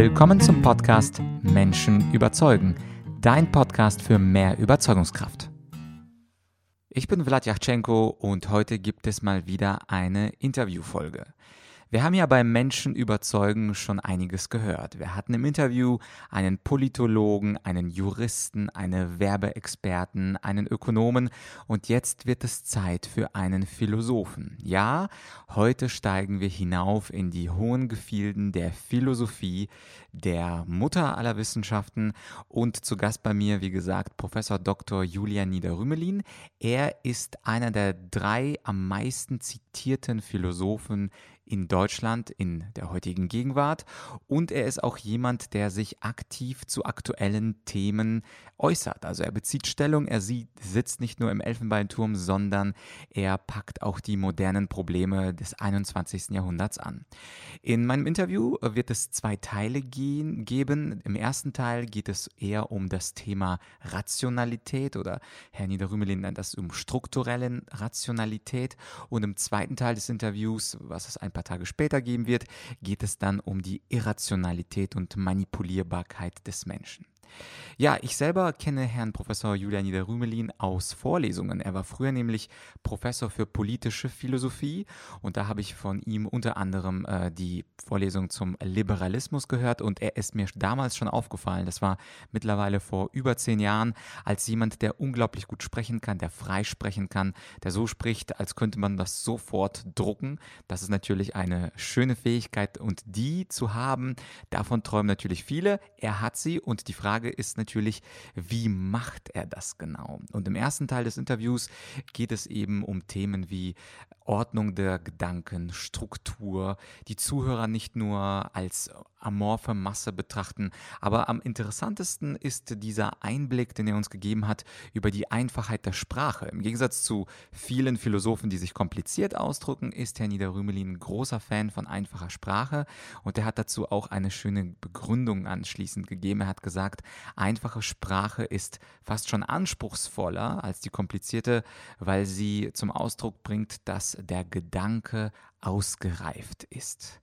Willkommen zum Podcast Menschen überzeugen, dein Podcast für mehr Überzeugungskraft. Ich bin Vlad Yachtschenko und heute gibt es mal wieder eine Interviewfolge. Wir haben ja beim Menschen überzeugen schon einiges gehört. Wir hatten im Interview einen Politologen, einen Juristen, eine Werbeexperten, einen Ökonomen und jetzt wird es Zeit für einen Philosophen. Ja, heute steigen wir hinauf in die hohen Gefilden der Philosophie, der Mutter aller Wissenschaften und zu Gast bei mir, wie gesagt, Professor Dr. Julian Niederrümelin. Er ist einer der drei am meisten zitierten Philosophen in Deutschland in der heutigen Gegenwart und er ist auch jemand, der sich aktiv zu aktuellen Themen äußert. Also er bezieht Stellung, er sieht, sitzt nicht nur im Elfenbeinturm, sondern er packt auch die modernen Probleme des 21. Jahrhunderts an. In meinem Interview wird es zwei Teile gehen, geben. Im ersten Teil geht es eher um das Thema Rationalität oder Herr Niederrümelin nennt das um strukturelle Rationalität und im zweiten Teil des Interviews, was es ein paar Tage später geben wird, geht es dann um die Irrationalität und Manipulierbarkeit des Menschen. Ja, ich selber kenne Herrn Professor Julian Niederrümelin aus Vorlesungen. Er war früher nämlich Professor für politische Philosophie und da habe ich von ihm unter anderem äh, die Vorlesung zum Liberalismus gehört und er ist mir damals schon aufgefallen. Das war mittlerweile vor über zehn Jahren als jemand, der unglaublich gut sprechen kann, der frei sprechen kann, der so spricht, als könnte man das sofort drucken. Das ist natürlich eine schöne Fähigkeit und die zu haben, davon träumen natürlich viele. Er hat sie und die Frage ist natürlich, natürlich, wie macht er das genau? Und im ersten Teil des Interviews geht es eben um Themen wie Ordnung der Gedanken, Struktur, die Zuhörer nicht nur als amorphe Masse betrachten, aber am interessantesten ist dieser Einblick, den er uns gegeben hat über die Einfachheit der Sprache. Im Gegensatz zu vielen Philosophen, die sich kompliziert ausdrücken, ist Herr Niederrümelin großer Fan von einfacher Sprache und er hat dazu auch eine schöne Begründung anschließend gegeben. Er hat gesagt, einfache Sprache ist fast schon anspruchsvoller als die komplizierte, weil sie zum Ausdruck bringt, dass der Gedanke ausgereift ist.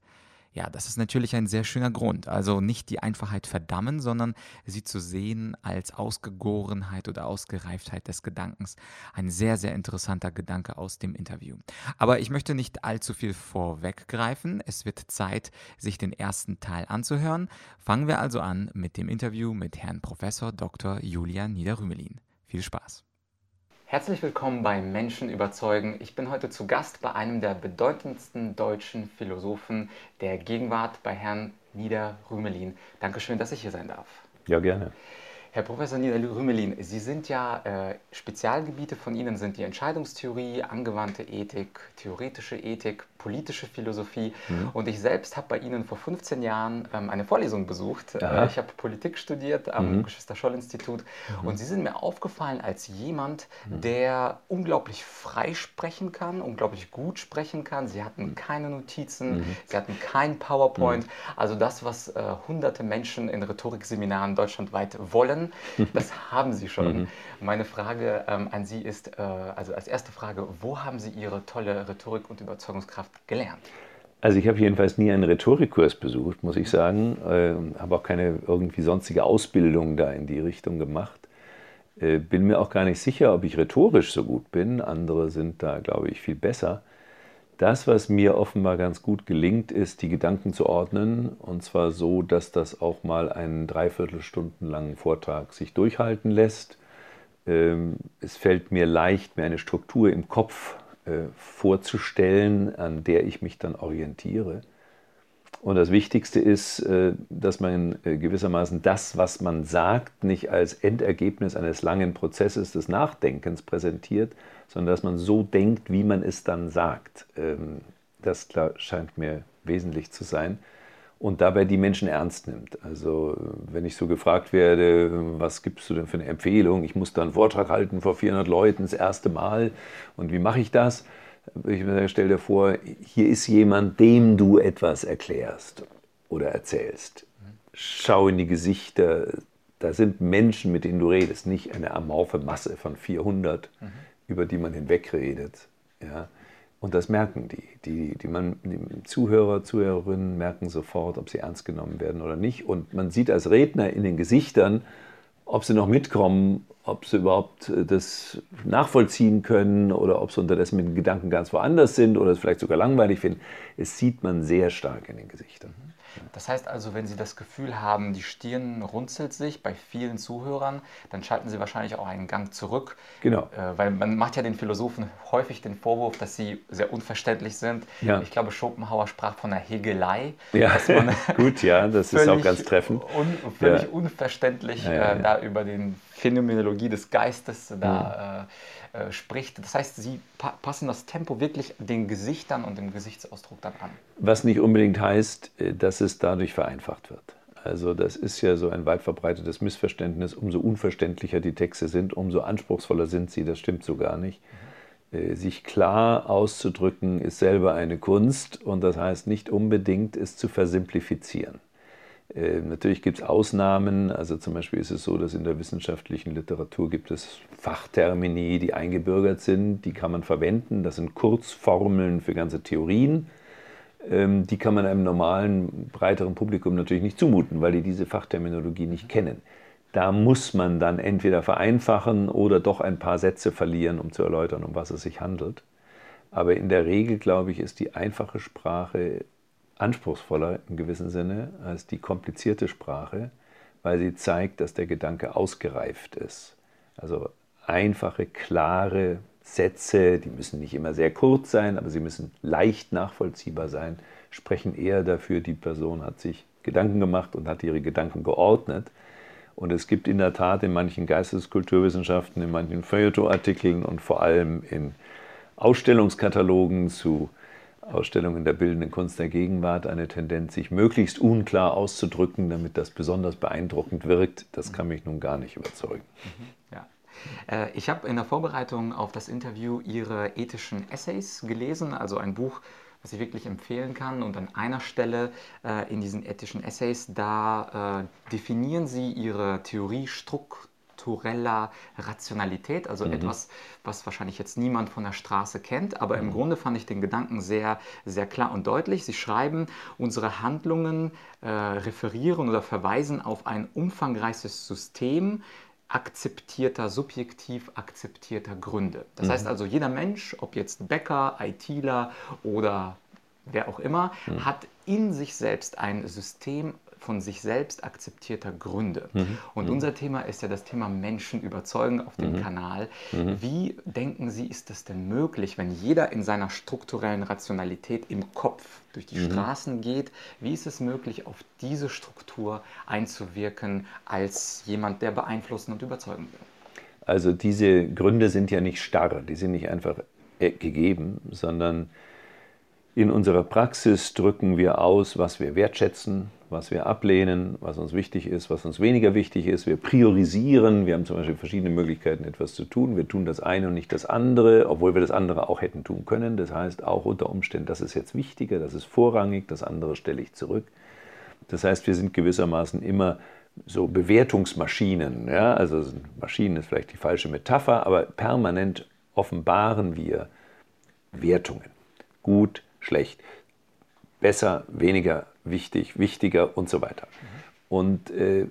Ja, das ist natürlich ein sehr schöner Grund. Also nicht die Einfachheit verdammen, sondern sie zu sehen als Ausgegorenheit oder Ausgereiftheit des Gedankens. Ein sehr, sehr interessanter Gedanke aus dem Interview. Aber ich möchte nicht allzu viel vorweggreifen. Es wird Zeit, sich den ersten Teil anzuhören. Fangen wir also an mit dem Interview mit Herrn Professor Dr. Julian Niederrümelin. Viel Spaß. Herzlich willkommen bei Menschen überzeugen. Ich bin heute zu Gast bei einem der bedeutendsten deutschen Philosophen der Gegenwart, bei Herrn Niederrümelin. Dankeschön, dass ich hier sein darf. Ja, gerne. Herr Professor Niederrümelin, Sie sind ja, äh, Spezialgebiete von Ihnen sind die Entscheidungstheorie, angewandte Ethik, theoretische Ethik, politische Philosophie. Mhm. Und ich selbst habe bei Ihnen vor 15 Jahren ähm, eine Vorlesung besucht. Äh, ich habe Politik studiert am mhm. Geschwister-Scholl-Institut. Mhm. Und Sie sind mir aufgefallen als jemand, mhm. der unglaublich frei sprechen kann, unglaublich gut sprechen kann. Sie hatten mhm. keine Notizen, mhm. Sie hatten kein PowerPoint. Also das, was äh, hunderte Menschen in Rhetorikseminaren deutschlandweit wollen, das haben Sie schon. Meine Frage ähm, an Sie ist, äh, also als erste Frage, wo haben Sie Ihre tolle Rhetorik und Überzeugungskraft gelernt? Also ich habe jedenfalls nie einen Rhetorikkurs besucht, muss ich sagen. Äh, habe auch keine irgendwie sonstige Ausbildung da in die Richtung gemacht. Äh, bin mir auch gar nicht sicher, ob ich rhetorisch so gut bin. Andere sind da, glaube ich, viel besser. Das, was mir offenbar ganz gut gelingt, ist, die Gedanken zu ordnen. Und zwar so, dass das auch mal einen Dreiviertelstunden langen Vortrag sich durchhalten lässt. Ähm, es fällt mir leicht, mir eine Struktur im Kopf äh, vorzustellen, an der ich mich dann orientiere. Und das Wichtigste ist, äh, dass man äh, gewissermaßen das, was man sagt, nicht als Endergebnis eines langen Prozesses des Nachdenkens präsentiert, sondern dass man so denkt, wie man es dann sagt. Ähm, das scheint mir wesentlich zu sein und dabei die Menschen ernst nimmt. Also wenn ich so gefragt werde, was gibst du denn für eine Empfehlung? Ich muss da einen Vortrag halten vor 400 Leuten das erste Mal und wie mache ich das? Ich stell dir vor, hier ist jemand, dem du etwas erklärst oder erzählst. Schau in die Gesichter, da sind Menschen, mit denen du redest, nicht eine amorphe Masse von 400, mhm. über die man hinwegredet. Ja? Und das merken die. Die, die, man, die Zuhörer, Zuhörerinnen merken sofort, ob sie ernst genommen werden oder nicht. Und man sieht als Redner in den Gesichtern, ob sie noch mitkommen, ob sie überhaupt äh, das nachvollziehen können oder ob sie unterdessen mit den Gedanken ganz woanders sind oder es vielleicht sogar langweilig finden. Es sieht man sehr stark in den Gesichtern. Das heißt also, wenn Sie das Gefühl haben, die Stirn runzelt sich bei vielen Zuhörern, dann schalten Sie wahrscheinlich auch einen Gang zurück. Genau. Äh, weil man macht ja den Philosophen häufig den Vorwurf, dass sie sehr unverständlich sind. Ja. Ich glaube, Schopenhauer sprach von einer Hegelei. Ja, gut, ja, das ist auch ganz treffend. Un völlig ja. unverständlich ja, äh, da über die Phänomenologie des Geistes da mhm. äh, spricht. Das heißt, Sie pa passen das Tempo wirklich den Gesichtern und dem Gesichtsausdruck dann an. Was nicht unbedingt heißt, äh, dass es dadurch vereinfacht wird. Also das ist ja so ein weit verbreitetes Missverständnis. Umso unverständlicher die Texte sind, umso anspruchsvoller sind sie. Das stimmt so gar nicht. Mhm. Sich klar auszudrücken ist selber eine Kunst und das heißt nicht unbedingt, es zu versimplifizieren. Äh, natürlich gibt es Ausnahmen, also zum Beispiel ist es so, dass in der wissenschaftlichen Literatur gibt es Fachtermini, die eingebürgert sind, die kann man verwenden, das sind Kurzformeln für ganze Theorien ähm, die kann man einem normalen, breiteren Publikum natürlich nicht zumuten, weil die diese Fachterminologie nicht kennen. Da muss man dann entweder vereinfachen oder doch ein paar Sätze verlieren, um zu erläutern, um was es sich handelt. Aber in der Regel, glaube ich, ist die einfache Sprache anspruchsvoller im gewissen Sinne als die komplizierte Sprache, weil sie zeigt, dass der Gedanke ausgereift ist. Also einfache, klare Sätze, die müssen nicht immer sehr kurz sein, aber sie müssen leicht nachvollziehbar sein, sprechen eher dafür, die Person hat sich Gedanken gemacht und hat ihre Gedanken geordnet. Und es gibt in der Tat in manchen Geisteskulturwissenschaften, in manchen Feuilleton-Artikeln und vor allem in Ausstellungskatalogen zu Ausstellungen der bildenden Kunst der Gegenwart eine Tendenz, sich möglichst unklar auszudrücken, damit das besonders beeindruckend wirkt. Das kann mich nun gar nicht überzeugen. Mhm. Äh, ich habe in der Vorbereitung auf das Interview Ihre ethischen Essays gelesen, also ein Buch, was ich wirklich empfehlen kann. Und an einer Stelle äh, in diesen ethischen Essays, da äh, definieren Sie Ihre Theorie struktureller Rationalität, also mhm. etwas, was wahrscheinlich jetzt niemand von der Straße kennt, aber im mhm. Grunde fand ich den Gedanken sehr, sehr klar und deutlich. Sie schreiben, unsere Handlungen äh, referieren oder verweisen auf ein umfangreiches System, akzeptierter, subjektiv akzeptierter Gründe. Das mhm. heißt also, jeder Mensch, ob jetzt Bäcker, ITler oder wer auch immer, mhm. hat in sich selbst ein System von sich selbst akzeptierter Gründe. Mhm. Und mhm. unser Thema ist ja das Thema Menschen überzeugen auf dem mhm. Kanal. Mhm. Wie denken Sie, ist es denn möglich, wenn jeder in seiner strukturellen Rationalität im Kopf durch die mhm. Straßen geht? Wie ist es möglich, auf diese Struktur einzuwirken als jemand, der beeinflussen und überzeugen will? Also diese Gründe sind ja nicht starr, die sind nicht einfach äh, gegeben, sondern in unserer Praxis drücken wir aus, was wir wertschätzen, was wir ablehnen, was uns wichtig ist, was uns weniger wichtig ist. Wir priorisieren. Wir haben zum Beispiel verschiedene Möglichkeiten, etwas zu tun. Wir tun das eine und nicht das andere, obwohl wir das andere auch hätten tun können. Das heißt auch unter Umständen, das ist jetzt wichtiger, das ist vorrangig, das andere stelle ich zurück. Das heißt, wir sind gewissermaßen immer so Bewertungsmaschinen. Ja? Also Maschinen ist vielleicht die falsche Metapher, aber permanent offenbaren wir Wertungen. Gut, schlecht, besser, weniger wichtig, wichtiger und so weiter. Und äh,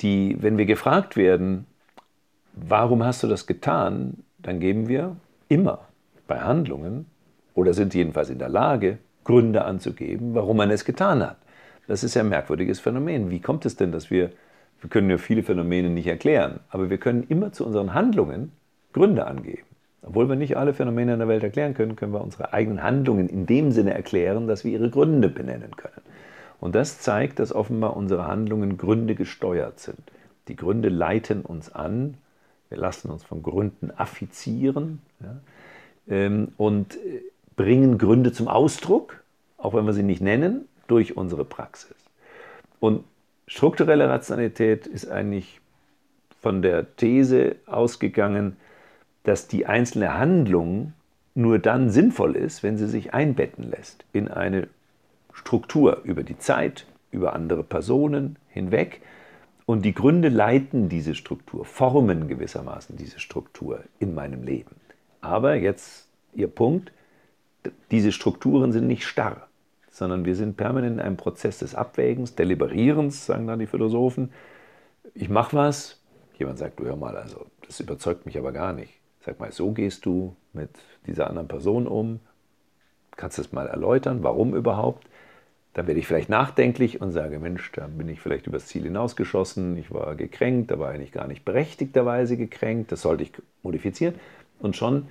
die, wenn wir gefragt werden, warum hast du das getan, dann geben wir immer bei Handlungen oder sind jedenfalls in der Lage, Gründe anzugeben, warum man es getan hat. Das ist ja ein merkwürdiges Phänomen. Wie kommt es denn, dass wir, wir können ja viele Phänomene nicht erklären, aber wir können immer zu unseren Handlungen Gründe angeben. Obwohl wir nicht alle Phänomene in der Welt erklären können, können wir unsere eigenen Handlungen in dem Sinne erklären, dass wir ihre Gründe benennen können. Und das zeigt, dass offenbar unsere Handlungen Gründe gesteuert sind. Die Gründe leiten uns an, wir lassen uns von Gründen affizieren ja, ähm, und äh, bringen Gründe zum Ausdruck, auch wenn wir sie nicht nennen, durch unsere Praxis. Und strukturelle Rationalität ist eigentlich von der These ausgegangen, dass die einzelne Handlung nur dann sinnvoll ist, wenn sie sich einbetten lässt in eine Struktur über die Zeit, über andere Personen hinweg. Und die Gründe leiten diese Struktur, formen gewissermaßen diese Struktur in meinem Leben. Aber jetzt Ihr Punkt, diese Strukturen sind nicht starr, sondern wir sind permanent in einem Prozess des Abwägens, Deliberierens, sagen dann die Philosophen. Ich mache was, jemand sagt, du hör mal, also das überzeugt mich aber gar nicht. Sag mal, so gehst du mit dieser anderen Person um. Kannst du es mal erläutern, warum überhaupt? Dann werde ich vielleicht nachdenklich und sage, Mensch, da bin ich vielleicht übers Ziel hinausgeschossen, ich war gekränkt, da war eigentlich gar nicht berechtigterweise gekränkt, das sollte ich modifizieren. Und schon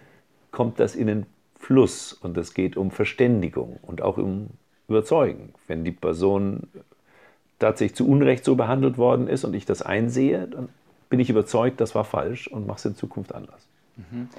kommt das in den Fluss und es geht um Verständigung und auch um Überzeugen. Wenn die Person tatsächlich zu Unrecht so behandelt worden ist und ich das einsehe, dann bin ich überzeugt, das war falsch und mache es in Zukunft anders. Mhm.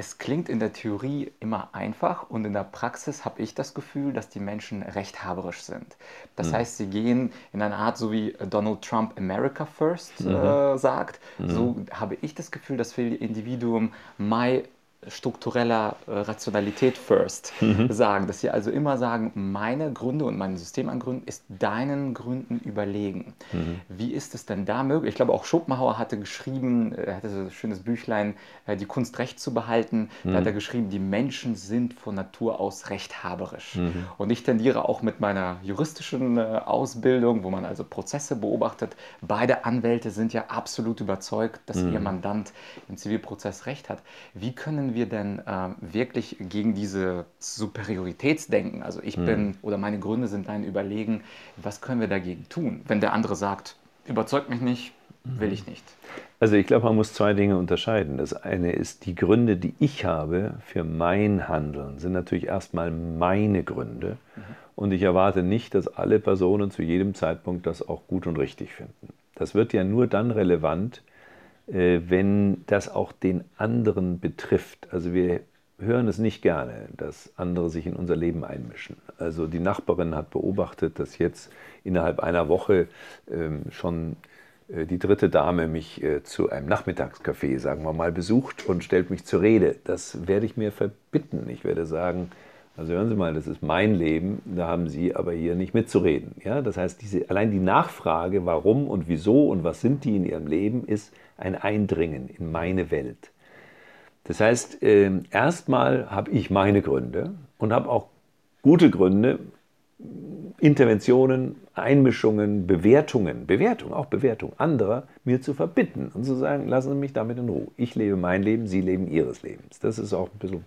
Es klingt in der Theorie immer einfach und in der Praxis habe ich das Gefühl, dass die Menschen rechthaberisch sind. Das mhm. heißt, sie gehen in eine Art, so wie Donald Trump America First mhm. äh, sagt, mhm. so habe ich das Gefühl, dass für Individuum my struktureller äh, Rationalität first mhm. sagen, dass sie also immer sagen, meine Gründe und mein System an Gründen ist deinen Gründen überlegen. Mhm. Wie ist es denn da möglich? Ich glaube, auch Schopenhauer hatte geschrieben, er hatte so ein schönes Büchlein, äh, die Kunst recht zu behalten. Mhm. Da hat er mhm. geschrieben, die Menschen sind von Natur aus rechthaberisch. Mhm. Und ich tendiere auch mit meiner juristischen äh, Ausbildung, wo man also Prozesse beobachtet, beide Anwälte sind ja absolut überzeugt, dass ihr mhm. Mandant im Zivilprozess recht hat. Wie können wir denn äh, wirklich gegen diese Superioritätsdenken, also ich mhm. bin oder meine Gründe sind dein Überlegen, was können wir dagegen tun, wenn der andere sagt, überzeugt mich nicht, will ich nicht? Also ich glaube, man muss zwei Dinge unterscheiden. Das eine ist, die Gründe, die ich habe für mein Handeln, sind natürlich erstmal meine Gründe. Mhm. Und ich erwarte nicht, dass alle Personen zu jedem Zeitpunkt das auch gut und richtig finden. Das wird ja nur dann relevant, wenn das auch den anderen betrifft. Also wir hören es nicht gerne, dass andere sich in unser Leben einmischen. Also die Nachbarin hat beobachtet, dass jetzt innerhalb einer Woche ähm, schon äh, die dritte Dame mich äh, zu einem Nachmittagscafé, sagen wir mal, besucht und stellt mich zur Rede. Das werde ich mir verbitten. Ich werde sagen, also hören Sie mal, das ist mein Leben, da haben Sie aber hier nicht mitzureden. Ja? Das heißt, diese, allein die Nachfrage, warum und wieso und was sind die in Ihrem Leben, ist ein Eindringen in meine Welt. Das heißt, äh, erstmal habe ich meine Gründe und habe auch gute Gründe, Interventionen, Einmischungen, Bewertungen, Bewertung, auch Bewertung anderer, mir zu verbitten und zu sagen, lassen Sie mich damit in Ruhe. Ich lebe mein Leben, Sie leben Ihres Lebens. Das ist auch ein bisschen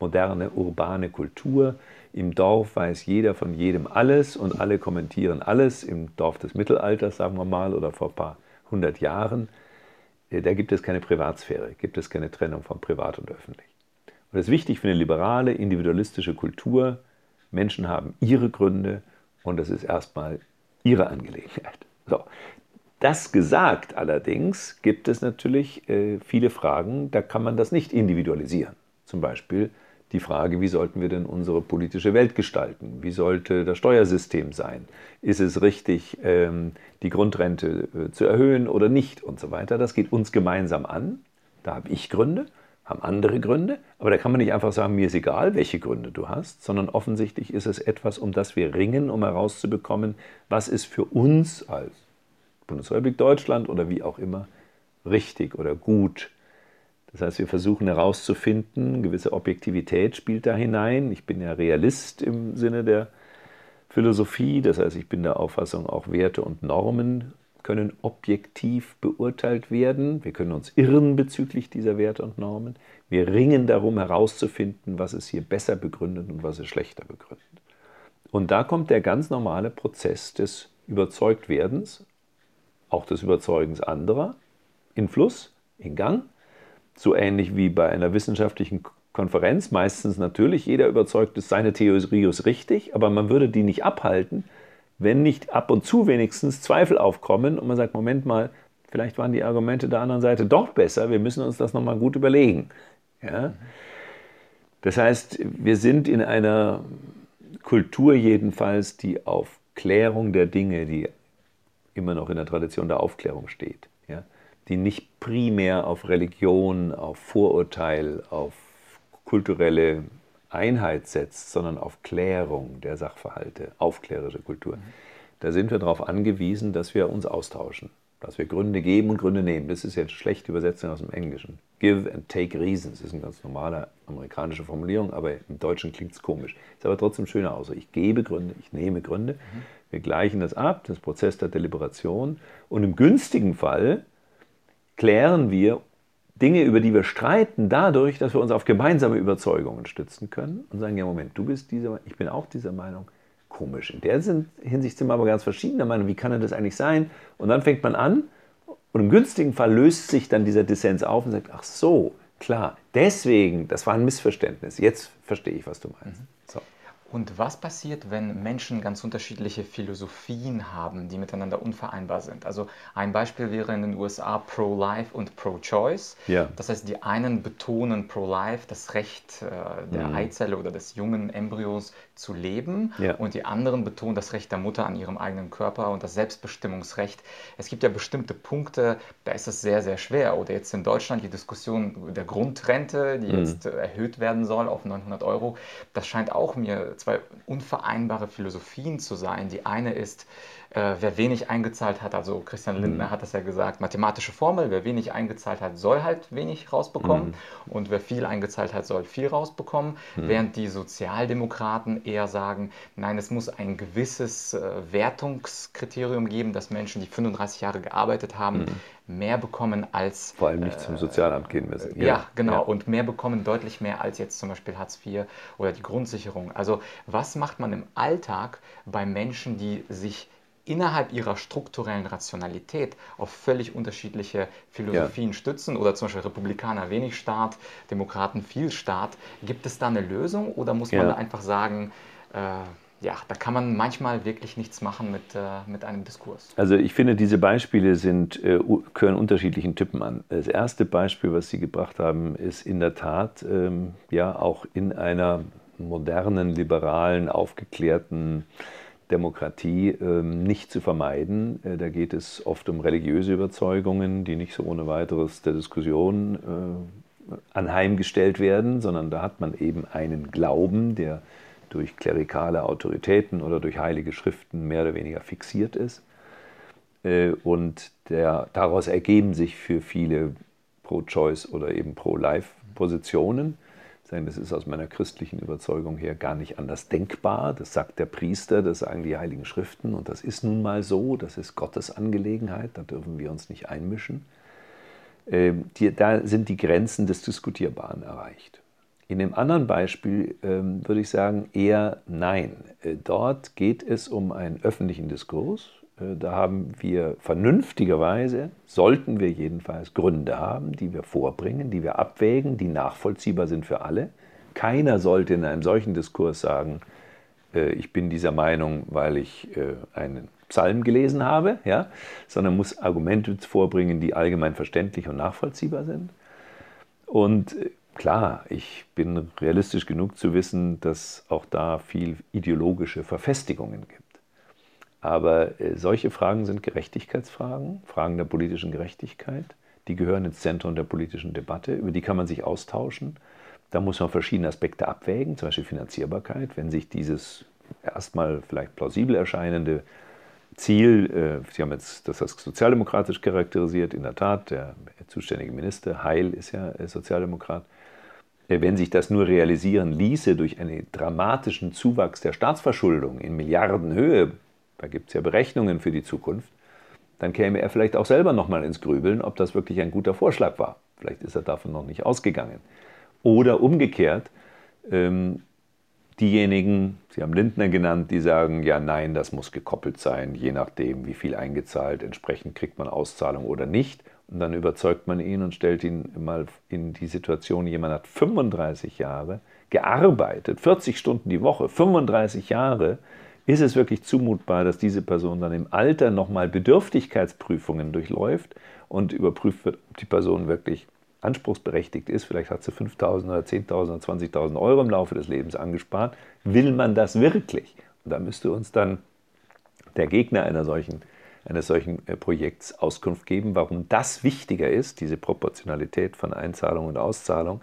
moderne, urbane Kultur. Im Dorf weiß jeder von jedem alles und alle kommentieren alles. Im Dorf des Mittelalters, sagen wir mal, oder vor ein paar hundert Jahren äh, da gibt es keine Privatsphäre, gibt es keine Trennung von privat und öffentlich. Und das ist wichtig für eine liberale, individualistische Kultur. Menschen haben ihre Gründe und das ist erstmal ihre Angelegenheit. So. Das gesagt allerdings gibt es natürlich äh, viele Fragen, da kann man das nicht individualisieren. Zum Beispiel die Frage, wie sollten wir denn unsere politische Welt gestalten? Wie sollte das Steuersystem sein? Ist es richtig, ähm, die Grundrente äh, zu erhöhen oder nicht und so weiter? Das geht uns gemeinsam an. Da habe ich Gründe, haben andere Gründe, aber da kann man nicht einfach sagen, mir ist egal, welche Gründe du hast, sondern offensichtlich ist es etwas, um das wir ringen, um herauszubekommen, was ist für uns als Bundesrepublik Deutschland oder wie auch immer richtig oder gut das heißt, wir versuchen herauszufinden, gewisse Objektivität spielt da hinein. Ich bin ja Realist im Sinne der Philosophie, das heißt, ich bin der Auffassung, auch Werte und Normen können objektiv beurteilt werden. Wir können uns irren bezüglich dieser Werte und Normen. Wir ringen darum herauszufinden, was ist hier besser begründet und was ist schlechter begründet. Und da kommt der ganz normale Prozess des Überzeugtwerdens, auch des Überzeugens anderer, in Fluss, in Gang so ähnlich wie bei einer wissenschaftlichen Konferenz. Meistens natürlich, jeder überzeugt ist, seine Theorie ist richtig, aber man würde die nicht abhalten, wenn nicht ab und zu wenigstens Zweifel aufkommen und man sagt, Moment mal, vielleicht waren die Argumente der anderen Seite doch besser, wir müssen uns das nochmal gut überlegen. Ja? Das heißt, wir sind in einer Kultur jedenfalls, die auf Klärung der Dinge, die immer noch in der Tradition der Aufklärung steht? Die nicht primär auf Religion, auf Vorurteil, auf kulturelle Einheit setzt, sondern auf Klärung der Sachverhalte, aufklärerische Kultur. Mhm. Da sind wir darauf angewiesen, dass wir uns austauschen. dass wir Gründe geben und Gründe nehmen. Das ist jetzt schlecht Übersetzung aus dem Englischen. Give and take reasons ist eine ganz normale amerikanische Formulierung, aber im Deutschen klingt es komisch. Ist aber trotzdem schöner aus. Ich gebe Gründe, ich nehme Gründe. Mhm. Wir gleichen das ab, das Prozess der Deliberation. Und im günstigen Fall klären wir Dinge, über die wir streiten, dadurch, dass wir uns auf gemeinsame Überzeugungen stützen können und sagen, ja Moment, du bist dieser, ich bin auch dieser Meinung. Komisch. In der Hinsicht sind wir aber ganz verschiedener Meinung. Wie kann denn das eigentlich sein? Und dann fängt man an und im günstigen Fall löst sich dann dieser Dissens auf und sagt, ach so, klar, deswegen, das war ein Missverständnis. Jetzt verstehe ich, was du meinst. Mhm. So. Und was passiert, wenn Menschen ganz unterschiedliche Philosophien haben, die miteinander unvereinbar sind? Also ein Beispiel wäre in den USA Pro-Life und Pro-Choice. Ja. Das heißt, die einen betonen Pro-Life, das Recht äh, der mhm. Eizelle oder des jungen Embryos zu leben ja. und die anderen betonen das Recht der Mutter an ihrem eigenen Körper und das Selbstbestimmungsrecht. Es gibt ja bestimmte Punkte, da ist es sehr, sehr schwer. Oder jetzt in Deutschland die Diskussion der Grundrente, die mhm. jetzt erhöht werden soll auf 900 Euro. Das scheint auch mir zwei unvereinbare Philosophien zu sein. Die eine ist, äh, wer wenig eingezahlt hat, also Christian Lindner mhm. hat das ja gesagt, mathematische Formel, wer wenig eingezahlt hat, soll halt wenig rausbekommen mhm. und wer viel eingezahlt hat, soll viel rausbekommen, mhm. während die Sozialdemokraten eher sagen, nein, es muss ein gewisses äh, Wertungskriterium geben, dass Menschen, die 35 Jahre gearbeitet haben, mhm mehr bekommen als. Vor allem nicht äh, zum Sozialamt gehen müssen. Ja, ja genau. Ja. Und mehr bekommen deutlich mehr als jetzt zum Beispiel Hartz IV oder die Grundsicherung. Also, was macht man im Alltag bei Menschen, die sich innerhalb ihrer strukturellen Rationalität auf völlig unterschiedliche Philosophien ja. stützen oder zum Beispiel Republikaner wenig Staat, Demokraten viel Staat. Gibt es da eine Lösung oder muss man da einfach sagen, äh, ja, da kann man manchmal wirklich nichts machen mit, äh, mit einem Diskurs. Also ich finde, diese Beispiele sind, äh, gehören unterschiedlichen Typen an. Das erste Beispiel, was Sie gebracht haben, ist in der Tat ähm, ja auch in einer modernen, liberalen, aufgeklärten Demokratie ähm, nicht zu vermeiden. Äh, da geht es oft um religiöse Überzeugungen, die nicht so ohne weiteres der Diskussion äh, anheimgestellt werden, sondern da hat man eben einen Glauben, der durch klerikale Autoritäten oder durch heilige Schriften mehr oder weniger fixiert ist. Äh, und der, daraus ergeben sich für viele Pro-Choice oder eben Pro-Life-Positionen. Das ist aus meiner christlichen Überzeugung her gar nicht anders denkbar. Das sagt der Priester, das sagen die Heiligen Schriften und das ist nun mal so, das ist Gottes Angelegenheit, da dürfen wir uns nicht einmischen. Ähm, da sind die Grenzen des Diskutierbaren erreicht. In dem anderen Beispiel ähm, würde ich sagen eher nein. Äh, dort geht es um einen öffentlichen Diskurs. Äh, da haben wir vernünftigerweise, sollten wir jedenfalls Gründe haben, die wir vorbringen, die wir abwägen, die nachvollziehbar sind für alle. Keiner sollte in einem solchen Diskurs sagen, äh, ich bin dieser Meinung, weil ich äh, einen Psalm gelesen habe, ja? sondern muss Argumente vorbringen, die allgemein verständlich und nachvollziehbar sind. Und äh, Klar, ich bin realistisch genug zu wissen, dass auch da viel ideologische Verfestigungen gibt. Aber äh, solche Fragen sind Gerechtigkeitsfragen, Fragen der politischen Gerechtigkeit. Die gehören ins Zentrum der politischen Debatte, über die kann man sich austauschen. Da muss man verschiedene Aspekte abwägen, zum Beispiel Finanzierbarkeit. Wenn sich dieses erstmal vielleicht plausibel erscheinende Ziel, äh, Sie haben jetzt das als sozialdemokratisch charakterisiert, in der Tat, der zuständige Minister, Heil ist ja äh, Sozialdemokrat, wenn sich das nur realisieren ließe durch einen dramatischen Zuwachs der Staatsverschuldung in Milliardenhöhe, da gibt es ja Berechnungen für die Zukunft, dann käme er vielleicht auch selber nochmal ins Grübeln, ob das wirklich ein guter Vorschlag war. Vielleicht ist er davon noch nicht ausgegangen. Oder umgekehrt, ähm, diejenigen, Sie haben Lindner genannt, die sagen, ja, nein, das muss gekoppelt sein, je nachdem, wie viel eingezahlt, entsprechend kriegt man Auszahlung oder nicht. Und dann überzeugt man ihn und stellt ihn mal in die Situation, jemand hat 35 Jahre gearbeitet, 40 Stunden die Woche, 35 Jahre. Ist es wirklich zumutbar, dass diese Person dann im Alter nochmal Bedürftigkeitsprüfungen durchläuft und überprüft wird, ob die Person wirklich anspruchsberechtigt ist? Vielleicht hat sie 5.000 oder 10.000 oder 20.000 Euro im Laufe des Lebens angespart. Will man das wirklich? Und da müsste uns dann der Gegner einer solchen eines solchen äh, Projekts Auskunft geben, warum das wichtiger ist, diese Proportionalität von Einzahlung und Auszahlung,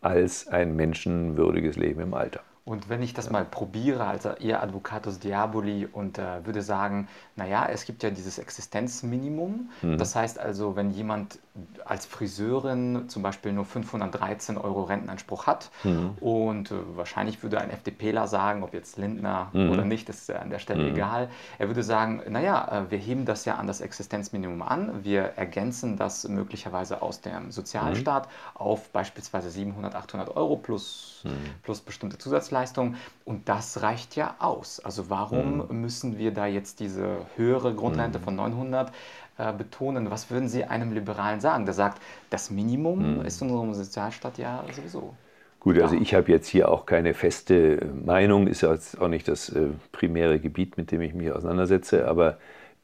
als ein menschenwürdiges Leben im Alter. Und wenn ich das mal probiere, also eher Advocatus Diaboli und äh, würde sagen, naja, es gibt ja dieses Existenzminimum. Mhm. Das heißt also, wenn jemand als Friseurin zum Beispiel nur 513 Euro Rentenanspruch hat mhm. und äh, wahrscheinlich würde ein FDPler sagen, ob jetzt Lindner mhm. oder nicht, ist an der Stelle mhm. egal. Er würde sagen, naja, äh, wir heben das ja an das Existenzminimum an, wir ergänzen das möglicherweise aus dem Sozialstaat mhm. auf beispielsweise 700, 800 Euro plus, mhm. plus bestimmte Zusatzleistungen und das reicht ja aus. Also warum müssen wir da jetzt diese höhere Grundrente von 900 äh, betonen. Was würden Sie einem Liberalen sagen, der sagt, das Minimum mhm. ist in unserem Sozialstaat ja sowieso? Gut, also ich habe jetzt hier auch keine feste Meinung, ist ja jetzt auch nicht das äh, primäre Gebiet, mit dem ich mich auseinandersetze, aber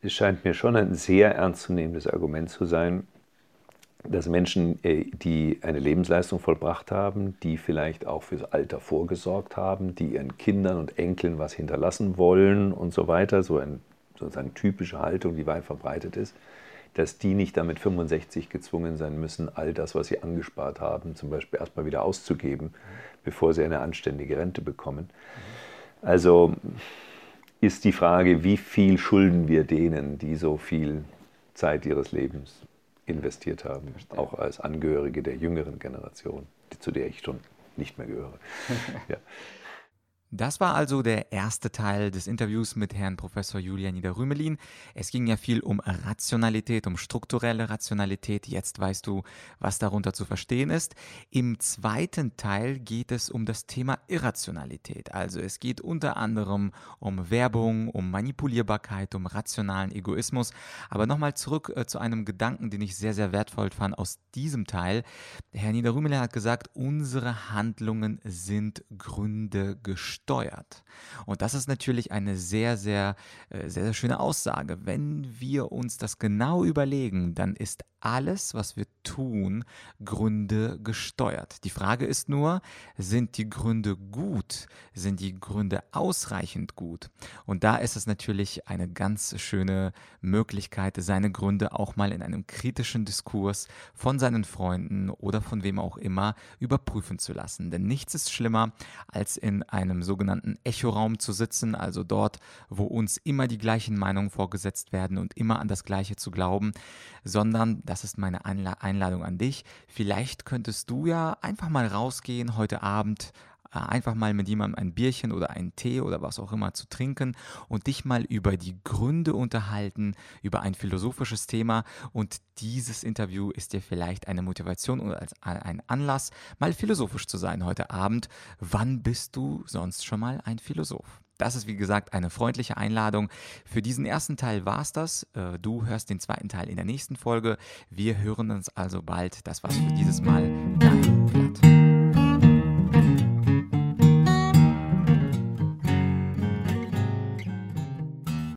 es scheint mir schon ein sehr ernstzunehmendes Argument zu sein, dass Menschen, äh, die eine Lebensleistung vollbracht haben, die vielleicht auch fürs Alter vorgesorgt haben, die ihren Kindern und Enkeln was hinterlassen wollen und so weiter, so ein sozusagen typische Haltung, die weit verbreitet ist, dass die nicht damit 65 gezwungen sein müssen, all das, was sie angespart haben, zum Beispiel erstmal wieder auszugeben, bevor sie eine anständige Rente bekommen. Also ist die Frage, wie viel schulden wir denen, die so viel Zeit ihres Lebens investiert haben, auch als Angehörige der jüngeren Generation, zu der ich schon nicht mehr gehöre. ja. Das war also der erste Teil des Interviews mit Herrn Professor Julian Niederrümelin. Es ging ja viel um Rationalität, um strukturelle Rationalität. Jetzt weißt du, was darunter zu verstehen ist. Im zweiten Teil geht es um das Thema Irrationalität. Also es geht unter anderem um Werbung, um Manipulierbarkeit, um rationalen Egoismus. Aber nochmal zurück äh, zu einem Gedanken, den ich sehr, sehr wertvoll fand aus diesem Teil. Herr Niederrümelin hat gesagt, unsere Handlungen sind Gründe gestört steuert. Und das ist natürlich eine sehr, sehr, äh, sehr, sehr schöne Aussage. Wenn wir uns das genau überlegen, dann ist alles, was wir tun, Gründe gesteuert. Die Frage ist nur, sind die Gründe gut? Sind die Gründe ausreichend gut? Und da ist es natürlich eine ganz schöne Möglichkeit, seine Gründe auch mal in einem kritischen Diskurs von seinen Freunden oder von wem auch immer überprüfen zu lassen. Denn nichts ist schlimmer, als in einem sogenannten Echoraum zu sitzen, also dort, wo uns immer die gleichen Meinungen vorgesetzt werden und immer an das Gleiche zu glauben, sondern das ist meine Einladung an dich. Vielleicht könntest du ja einfach mal rausgehen heute Abend, einfach mal mit jemandem ein Bierchen oder einen Tee oder was auch immer zu trinken und dich mal über die Gründe unterhalten, über ein philosophisches Thema. Und dieses Interview ist dir vielleicht eine Motivation oder ein Anlass, mal philosophisch zu sein heute Abend. Wann bist du sonst schon mal ein Philosoph? Das ist wie gesagt eine freundliche Einladung. Für diesen ersten Teil war es das. Äh, du hörst den zweiten Teil in der nächsten Folge. Wir hören uns also bald. Das war's für dieses Mal. Dein Blatt.